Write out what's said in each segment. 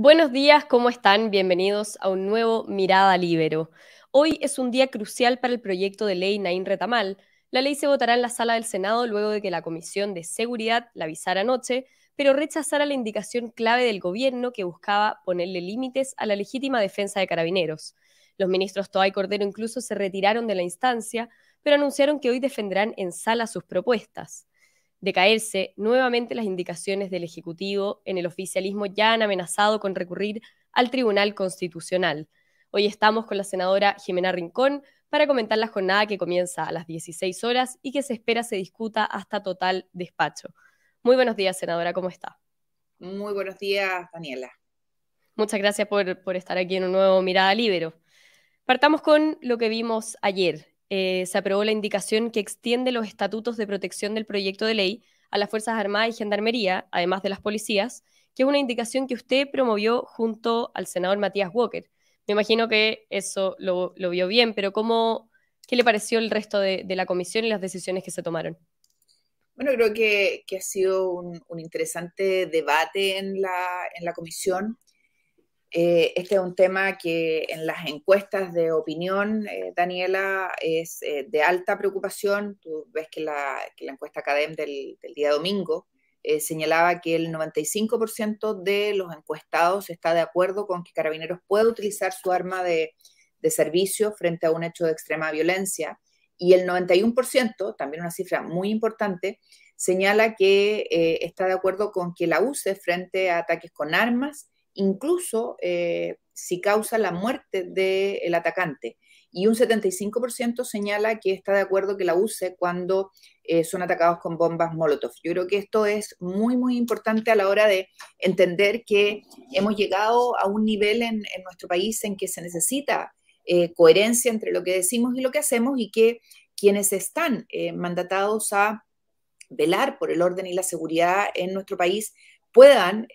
Buenos días, ¿cómo están? Bienvenidos a un nuevo Mirada Libero. Hoy es un día crucial para el proyecto de ley Naín Retamal. La ley se votará en la sala del Senado luego de que la Comisión de Seguridad la avisara anoche, pero rechazara la indicación clave del gobierno que buscaba ponerle límites a la legítima defensa de carabineros. Los ministros Toa y Cordero incluso se retiraron de la instancia, pero anunciaron que hoy defenderán en sala sus propuestas de caerse, nuevamente las indicaciones del Ejecutivo en el oficialismo ya han amenazado con recurrir al Tribunal Constitucional. Hoy estamos con la senadora Jimena Rincón para comentar la jornada que comienza a las 16 horas y que se espera se discuta hasta total despacho. Muy buenos días, senadora, ¿cómo está? Muy buenos días, Daniela. Muchas gracias por, por estar aquí en un nuevo Mirada Libero. Partamos con lo que vimos ayer. Eh, se aprobó la indicación que extiende los estatutos de protección del proyecto de ley a las Fuerzas Armadas y Gendarmería, además de las policías, que es una indicación que usted promovió junto al senador Matías Walker. Me imagino que eso lo, vio bien, pero ¿cómo, ¿qué le pareció el resto de, la comisión y las decisiones que se tomaron? Bueno, creo que, ha sido un, interesante debate en la, en la comisión. Eh, este es un tema que en las encuestas de opinión, eh, Daniela, es eh, de alta preocupación. Tú ves que la, encuesta CADEM del, día domingo señalaba que el 95% de los encuestados está de acuerdo con que Carabineros puede utilizar su arma de, de servicio frente a un hecho de extrema violencia. Y el 91%, también una cifra muy importante, señala que está de acuerdo con que la use frente a ataques con armas incluso eh, si causa la muerte del atacante. Y un 75% señala que está de acuerdo que la use cuando eh, son atacados con bombas Molotov. Yo creo que esto es muy, muy importante a la hora de entender que hemos llegado a un nivel en, nuestro país en que se necesita eh, coherencia entre lo que decimos y lo que hacemos y que quienes están mandatados a velar por el orden y la seguridad en nuestro país puedan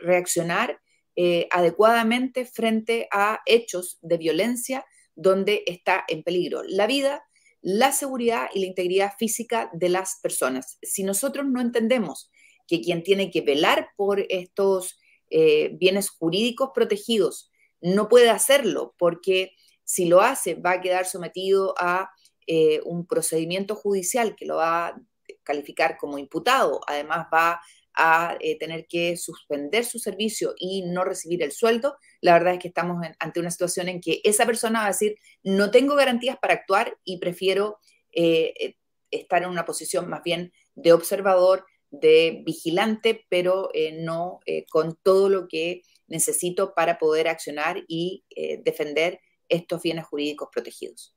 reaccionar eh, adecuadamente frente a hechos de violencia donde está en peligro la vida, la seguridad y la integridad física de las personas. Si nosotros no entendemos que quien tiene que velar por estos eh, bienes jurídicos protegidos no puede hacerlo porque si lo hace va a quedar sometido a eh, un procedimiento judicial que lo va a calificar como imputado, además va a eh, tener que suspender su servicio y no recibir el sueldo, la verdad es que estamos ante una situación en que esa persona va a decir, no tengo garantías para actuar y prefiero eh, eh, estar en una posición más bien de observador, de vigilante, pero no con todo lo que necesito para poder accionar y defender estos bienes jurídicos protegidos.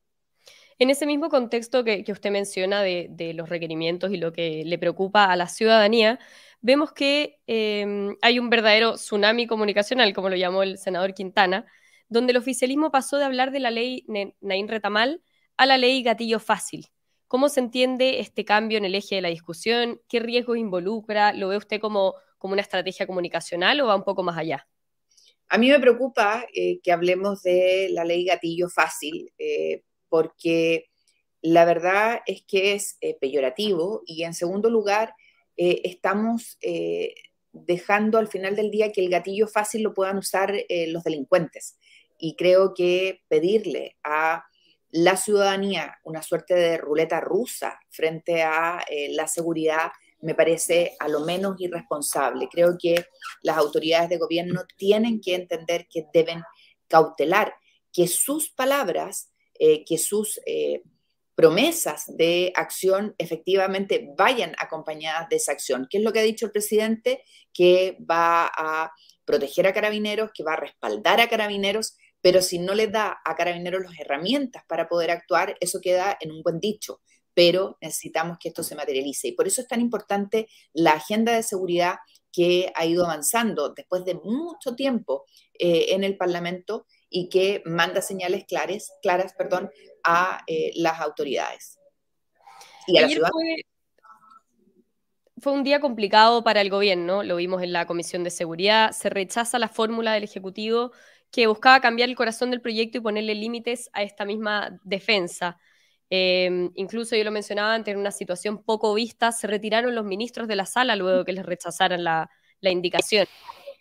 En ese mismo contexto que, usted menciona de, de, los requerimientos y lo que le preocupa a la ciudadanía, vemos que em, hay un verdadero tsunami comunicacional, como lo llamó el senador Quintana, donde el oficialismo pasó de hablar de la ley Naín Retamal a la ley Gatillo Fácil. ¿Cómo se entiende este cambio en el eje de la discusión? ¿Qué riesgos involucra? ¿Lo ve usted como, como una estrategia comunicacional o va un poco más allá? A mí me preocupa eh, que hablemos de la ley Gatillo Fácil, eh, porque la verdad es que es eh, peyorativo y en segundo lugar eh, estamos eh, dejando al final del día que el gatillo fácil lo puedan usar eh, los delincuentes. Y creo que pedirle a la ciudadanía una suerte de ruleta rusa frente a la seguridad me parece a lo menos irresponsable. Creo que las autoridades de gobierno tienen que entender que deben cautelar que sus palabras, que sus promesas de acción efectivamente vayan acompañadas de esa acción. ¿Qué es lo que ha dicho el presidente? Que va a proteger a carabineros, que va a respaldar a carabineros, pero si no le da a carabineros las herramientas para poder actuar, eso queda en un buen dicho, pero necesitamos que esto se materialice. Y por eso es tan importante la agenda de seguridad que ha ido avanzando después de mucho tiempo eh, en el Parlamento y que manda señales claras, claras perdón, a eh, las autoridades. Y a Fue, un día complicado para el gobierno, lo vimos en la Comisión de Seguridad, se rechaza la fórmula del Ejecutivo que buscaba cambiar el corazón del proyecto y ponerle límites a esta misma defensa. Em, incluso yo lo mencionaba antes, en una situación poco vista, se retiraron los ministros de la sala luego que les rechazaran la, la indicación.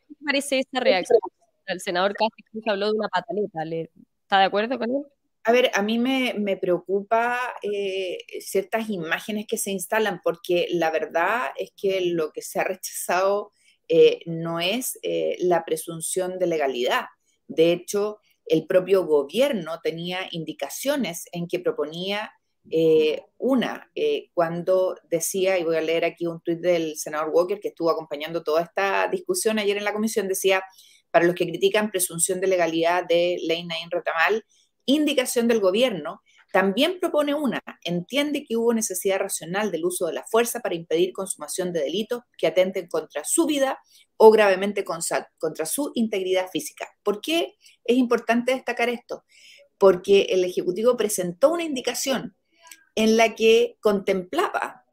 ¿Qué parece esa reacción? El senador casi habló de una pataleta. ¿Está de acuerdo con él? A ver, a mí me, preocupa eh, ciertas imágenes que se instalan porque la verdad es que lo que se ha rechazado eh, no es eh, la presunción de legalidad. De hecho, el propio gobierno tenía indicaciones en que proponía una, cuando decía, y voy a leer aquí un tuit del senador Walker que estuvo acompañando toda esta discusión ayer en la comisión, decía, para los que critican presunción de legalidad de ley Nain Retamal, indicación del gobierno, también propone una, entiende que hubo necesidad racional del uso de la fuerza para impedir consumación de delitos que atenten contra su vida o gravemente contra su integridad física. ¿Por qué es importante destacar esto? Porque el Ejecutivo presentó una indicación en la que contemplaba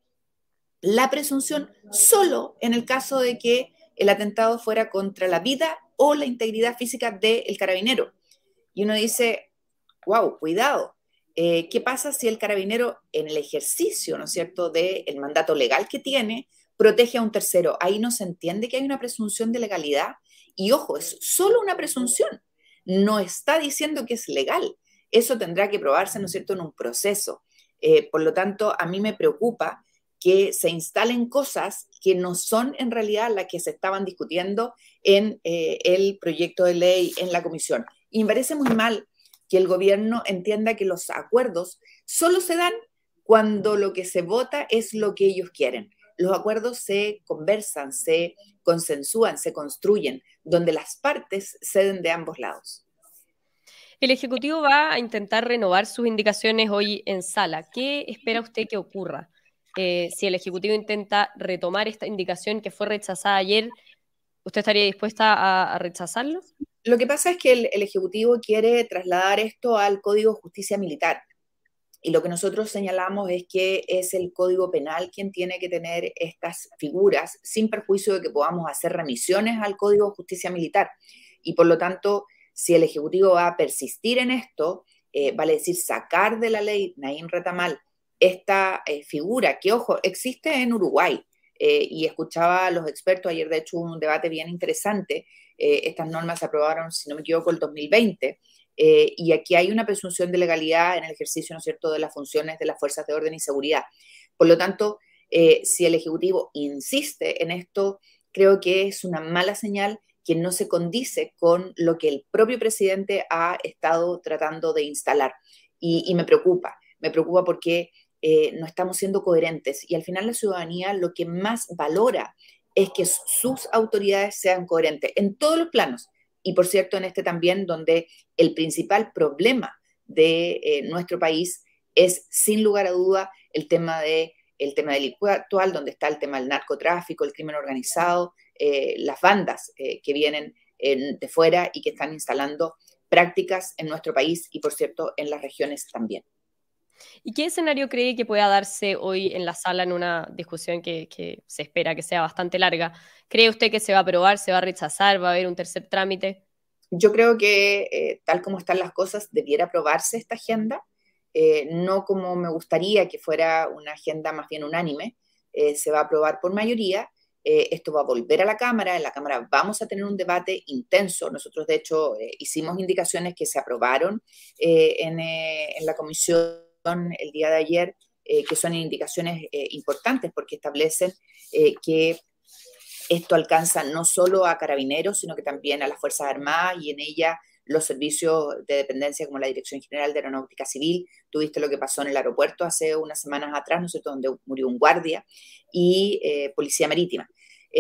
la presunción solo en el caso de que el atentado fuera contra la vida o la integridad física del carabinero. Y uno dice, wow, cuidado. Eh, ¿Qué pasa si el carabinero en el ejercicio, ¿no es cierto?, del mandato legal que tiene, protege a un tercero? Ahí no se entiende que hay una presunción de legalidad. Y ojo, es solo una presunción. No está diciendo que es legal. Eso tendrá que probarse, ¿no es cierto?, en un proceso. Eh, por lo tanto, a mí me preocupa que se instalen cosas que no son en realidad las que se estaban discutiendo en eh, el proyecto de ley en la comisión. Y me parece muy mal que el gobierno entienda que los acuerdos solo se dan cuando lo que se vota es lo que ellos quieren. Los acuerdos se conversan, se consensúan, se construyen, donde las partes ceden de ambos lados. El Ejecutivo va a intentar renovar sus indicaciones hoy en sala. ¿Qué espera usted que ocurra? Eh, si el Ejecutivo intenta retomar esta indicación que fue rechazada ayer, ¿usted estaría dispuesta a, rechazarlo? Lo que pasa es que el, Ejecutivo quiere trasladar esto al Código de Justicia Militar. Y lo que nosotros señalamos es que es el Código Penal quien tiene que tener estas figuras, sin perjuicio de que podamos hacer remisiones al Código de Justicia Militar. Y por lo tanto, si el Ejecutivo va a persistir en esto, eh, vale decir, sacar de la ley Naín Retamal esta eh, figura, que ojo, existe en Uruguay. Eh, y escuchaba a los expertos, ayer de hecho un debate bien interesante, eh, estas normas se aprobaron, si no me equivoco, el 2020, eh, y aquí hay una presunción de legalidad en el ejercicio, ¿no es cierto?, de las funciones de las fuerzas de orden y seguridad. Por lo tanto, si el Ejecutivo insiste en esto, creo que es una mala señal que no se condice con lo que el propio presidente ha estado tratando de instalar. Y, me preocupa, me preocupa porque no estamos siendo coherentes y al final la ciudadanía lo que más valora es que sus autoridades sean coherentes en todos los planos. Y por cierto, en este también, donde el principal problema de eh, nuestro país es, sin lugar a duda, el tema, de, el tema actual, donde está el tema del narcotráfico, el crimen organizado, eh, las bandas eh, que vienen de fuera y que están instalando prácticas en nuestro país y, por cierto, en las regiones también. ¿Y qué escenario cree que pueda darse hoy en la sala en una discusión que, se espera que sea bastante larga? ¿Cree usted que se va a aprobar, se va a rechazar, va a haber un tercer trámite? Yo creo que eh, tal como están las cosas, debiera aprobarse esta agenda, eh, no como me gustaría que fuera una agenda más bien unánime, eh, se va a aprobar por mayoría. esto va a volver a la Cámara, en la Cámara vamos a tener un debate intenso. Nosotros, de hecho, hicimos indicaciones que se aprobaron en, en la comisión el día de ayer, eh, que son indicaciones eh, importantes porque establecen eh, que esto alcanza no solo a carabineros, sino que también a las Fuerzas Armadas y en ella los servicios de dependencia como la Dirección General de Aeronáutica Civil. Tuviste lo que pasó en el aeropuerto hace unas semanas atrás, ¿no es cierto?, donde murió un guardia y Policía Marítima.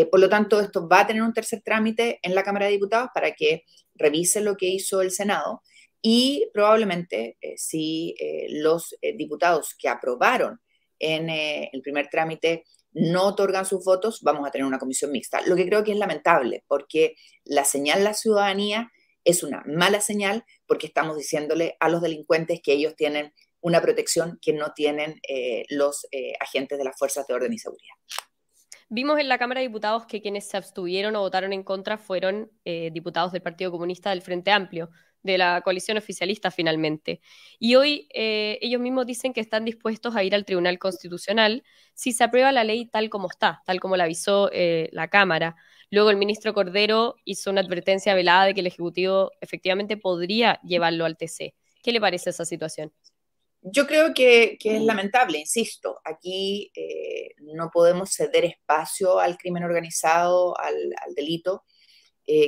por lo tanto, esto va a tener un tercer trámite en la Cámara de Diputados para que revise lo que hizo el Senado y probablemente eh, si eh, los eh, diputados que aprobaron en el primer trámite no otorgan sus votos, vamos a tener una comisión mixta. Lo que creo que es lamentable, porque la señal la ciudadanía es una mala señal, porque estamos diciéndole a los delincuentes que ellos tienen una protección que no tienen los agentes de las fuerzas de orden y seguridad. Vimos en la Cámara de Diputados que quienes se abstuvieron o votaron en contra fueron diputados del Partido Comunista del Frente Amplio de la coalición oficialista finalmente. Y hoy eh, ellos mismos dicen que están dispuestos a ir al Tribunal Constitucional si se aprueba la ley tal como está, tal como la avisó eh, la Cámara. Luego el ministro Cordero hizo una advertencia velada de que el Ejecutivo efectivamente podría llevarlo al TC. ¿Qué le parece esa situación? Yo creo que, es lamentable, insisto, aquí eh, no podemos ceder espacio al crimen organizado, al, delito.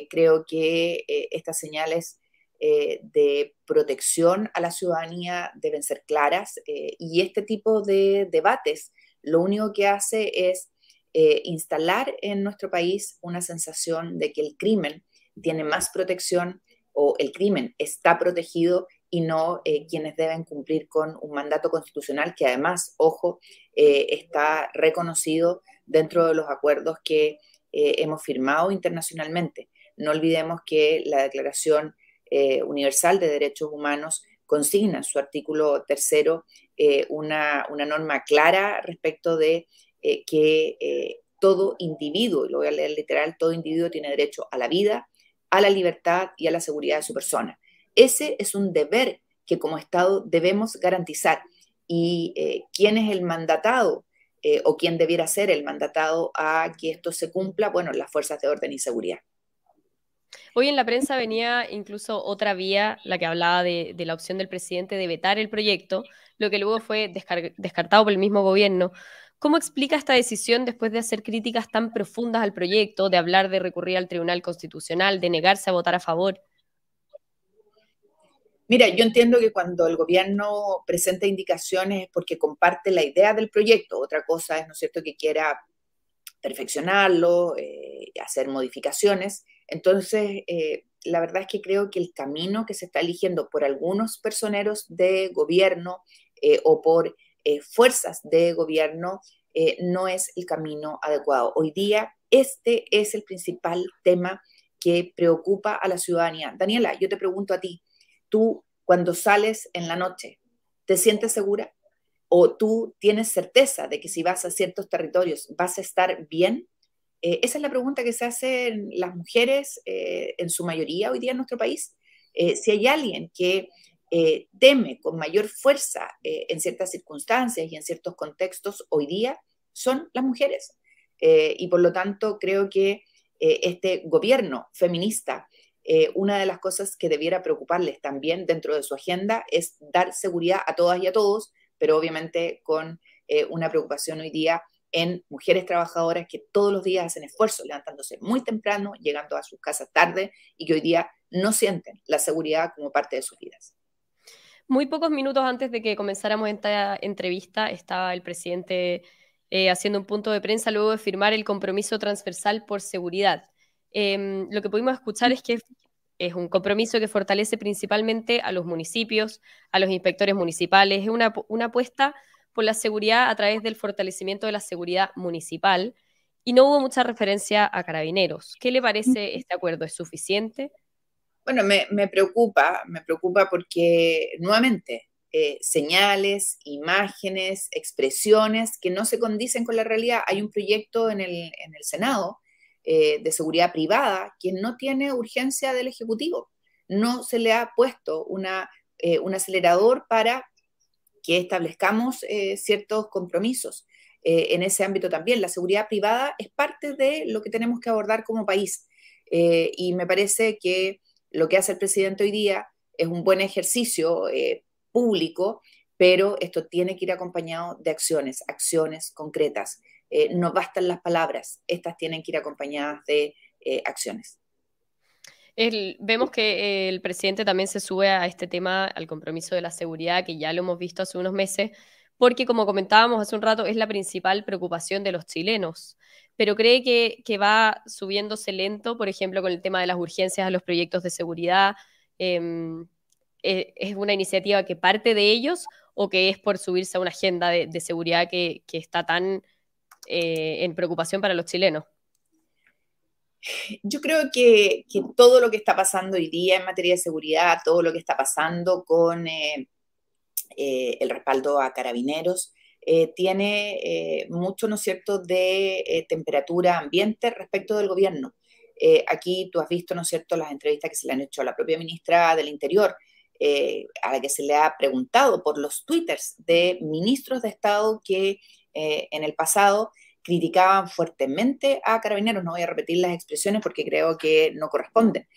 creo que estas señales eh, de protección a la ciudadanía deben ser claras eh, y este tipo de debates lo único que hace es eh, instalar en nuestro país una sensación de que el crimen tiene más protección o el crimen está protegido y no quienes deben cumplir con un mandato constitucional que además, ojo, está reconocido dentro de los acuerdos que hemos firmado internacionalmente. No olvidemos que la declaración eh, Universal de Derechos Humanos consigna su artículo tercero eh, una, norma clara respecto de eh, que todo individuo, y lo voy a leer literal, todo individuo tiene derecho a la vida, a la libertad y a la seguridad de su persona. Ese es un deber que como Estado debemos garantizar. ¿Y quién es el mandatado o quién debiera ser el mandatado a que esto se cumpla? Bueno, las fuerzas de orden y seguridad. Hoy en la prensa venía incluso otra vía, la que hablaba de, la opción del presidente de vetar el proyecto, lo que luego fue descartado por el mismo gobierno. ¿Cómo explica esta decisión después de hacer críticas tan profundas al proyecto, de hablar de recurrir al Tribunal Constitucional, de negarse a votar a favor? Mira, yo entiendo que cuando el gobierno presenta indicaciones es porque comparte la idea del proyecto. Otra cosa es, ¿no es cierto?, que quiera perfeccionarlo, eh, hacer modificaciones. Entonces, eh, la verdad es que creo que el camino que se está eligiendo por algunos personeros de gobierno eh, o por eh, fuerzas de gobierno no es el camino adecuado. Hoy día, este es el principal tema que preocupa a la ciudadanía. Daniela, yo te pregunto a ti, tú cuando sales en la noche, ¿te sientes segura? ¿O tú tienes certeza de que si vas a ciertos territorios vas a estar bien? Eh, esa es la pregunta que se hacen las mujeres eh, en su mayoría hoy día en nuestro país. Eh, si hay alguien que teme con mayor fuerza en ciertas circunstancias y en ciertos contextos hoy día, son las mujeres. y por lo tanto, creo que este gobierno feminista, una de las cosas que debiera preocuparles también dentro de su agenda es dar seguridad a todas y a todos, pero obviamente con una preocupación hoy día en mujeres trabajadoras que todos los días hacen esfuerzos, levantándose muy temprano, llegando a sus casas tarde y que hoy día no sienten la seguridad como parte de sus vidas. Muy pocos minutos antes de que comenzáramos esta entrevista, estaba el presidente eh, haciendo un punto de prensa luego de firmar el compromiso transversal por seguridad. Em, lo que pudimos escuchar es que es un compromiso que fortalece principalmente a los municipios, a los inspectores municipales, es una, una apuesta por la seguridad a través del fortalecimiento de la seguridad municipal y no hubo mucha referencia a carabineros. ¿Qué le parece este acuerdo? ¿Es suficiente? Bueno, me, preocupa, me preocupa porque nuevamente eh, señales, imágenes, expresiones que no se condicen con la realidad. Hay un proyecto en el, Senado eh, de seguridad privada que no tiene urgencia del Ejecutivo. No se le ha puesto una, eh, un acelerador para que establezcamos eh, ciertos compromisos eh, en ese ámbito también. La seguridad privada es parte de lo que tenemos que abordar como país eh, y me parece que lo que hace el presidente hoy día es un buen ejercicio público, pero esto tiene que ir acompañado de acciones, acciones concretas. no bastan las palabras, estas tienen que ir acompañadas de acciones vemos que el presidente también se sube a este tema, al compromiso de la seguridad, que ya lo hemos visto hace unos meses, porque como comentábamos hace un rato, es la principal preocupación de los chilenos. Pero cree que, va subiéndose lento, por ejemplo, con el tema de las urgencias a los proyectos de seguridad. Em, eh, ¿Es una iniciativa que parte de ellos o que es por subirse a una agenda de, seguridad que, está tan eh, en preocupación para los chilenos? Yo creo que, todo lo que está pasando hoy día en materia de seguridad, todo lo que está pasando con eh, eh, el respaldo a carabineros, eh, tiene mucho, ¿no es cierto?, de temperatura ambiente respecto del gobierno. aquí tú has visto, ¿no es cierto?, las entrevistas que se le han hecho a la propia ministra del Interior, a la que se le ha preguntado por los twitters de ministros de Estado que en el pasado criticaban fuertemente a carabineros. No voy a repetir las expresiones porque creo que no corresponden.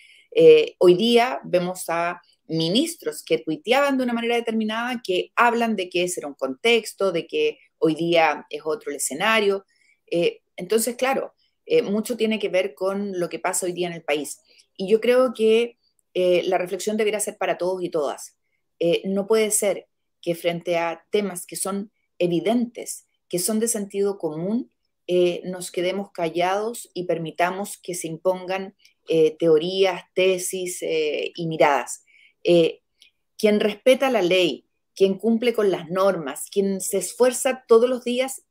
hoy día vemos a ministros que tuiteaban de una manera determinada, que hablan de que ese era un contexto, de que hoy día es otro el escenario. Eh, entonces, claro, eh, mucho tiene que ver con lo que pasa hoy día en el país. Y yo creo que eh, la reflexión debería ser para todos y todas. no puede ser que frente a temas que son evidentes, que son de sentido común, nos quedemos callados y permitamos que se impongan teorías, tesis y miradas. Eh, quien respeta la ley, quien cumple con las normas, quien se esfuerza todos los días,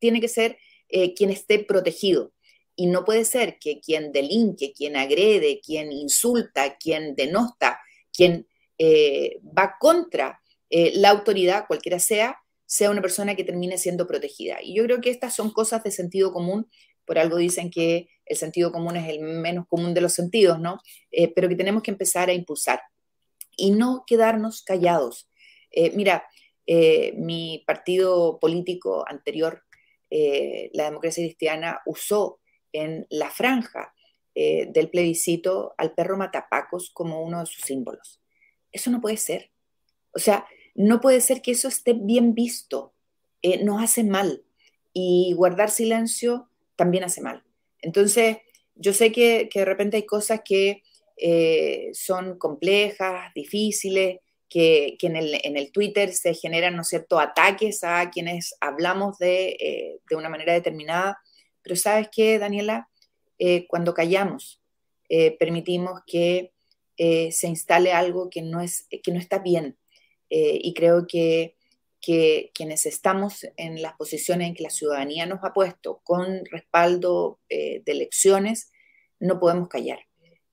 tiene que ser eh, quien esté protegido. Y no puede ser que quien delinque, quien agrede, quien insulta, quien denosta, quien eh, va contra la autoridad, cualquiera sea, sea una persona que termine siendo protegida. Y yo creo que estas son cosas de sentido común. Por algo dicen que el sentido común es el menos común de los sentidos, ¿no? pero que tenemos que empezar a impulsar y no quedarnos callados. Eh, mira, eh, mi partido político anterior, eh, la democracia cristiana, usó en la franja del plebiscito al perro matapacos como uno de sus símbolos. Eso no puede ser. O sea, no puede ser que eso esté bien visto. nos hace mal. Y guardar silencio también hace mal. Entonces, yo sé que, que de repente hay cosas que eh, son complejas, difíciles, que, en, el, Twitter se generan, ¿no cierto?, ataques a quienes hablamos de, eh, una manera determinada. Pero sabes qué, Daniela, eh, cuando callamos, permitimos que se instale algo que no, es, que no está bien. Y creo que, que quienes estamos en las posiciones en que la ciudadanía nos ha puesto con respaldo de elecciones, no podemos callar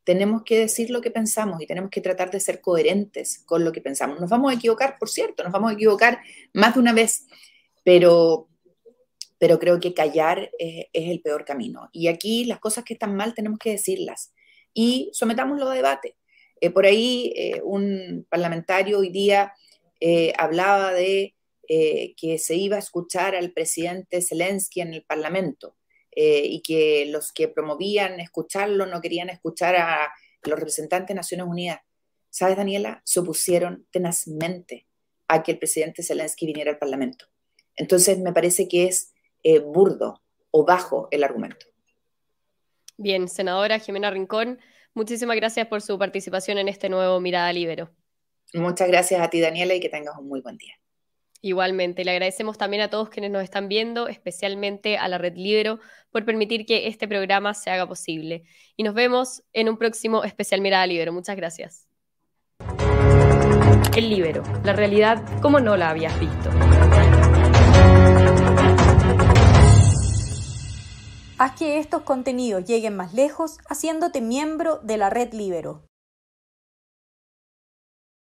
tenemos que decir lo que pensamos y tenemos que tratar de ser coherentes con lo que pensamos. Nos vamos a equivocar, por cierto, nos vamos a equivocar más de una vez, pero, pero creo que callar es, el peor camino. Y aquí las cosas que están mal tenemos que decirlas y sometámoslo a debate. Eh, por ahí eh, un parlamentario hoy día eh, hablaba de que se iba a escuchar al presidente Zelensky en el Parlamento. Eh, y que los que promovían escucharlo no querían escuchar a los representantes de Naciones Unidas. ¿Sabes, Daniela? Se opusieron tenazmente a que el presidente Zelensky viniera al Parlamento. Entonces, me parece que es eh, burdo o bajo el argumento. Bien, senadora Jimena Rincón, muchísimas gracias por su participación en este nuevo Mirada Libero. Muchas gracias a ti, Daniela, y que tengas un muy buen día. Igualmente, le agradecemos también a todos quienes nos están viendo, especialmente a la Red Libero, por permitir que este programa se haga posible. Y nos vemos en un próximo especial Mirada Libero. Muchas gracias. El Libero, la realidad como no la habías visto. Haz que estos contenidos lleguen más lejos haciéndote miembro de la Red Libero.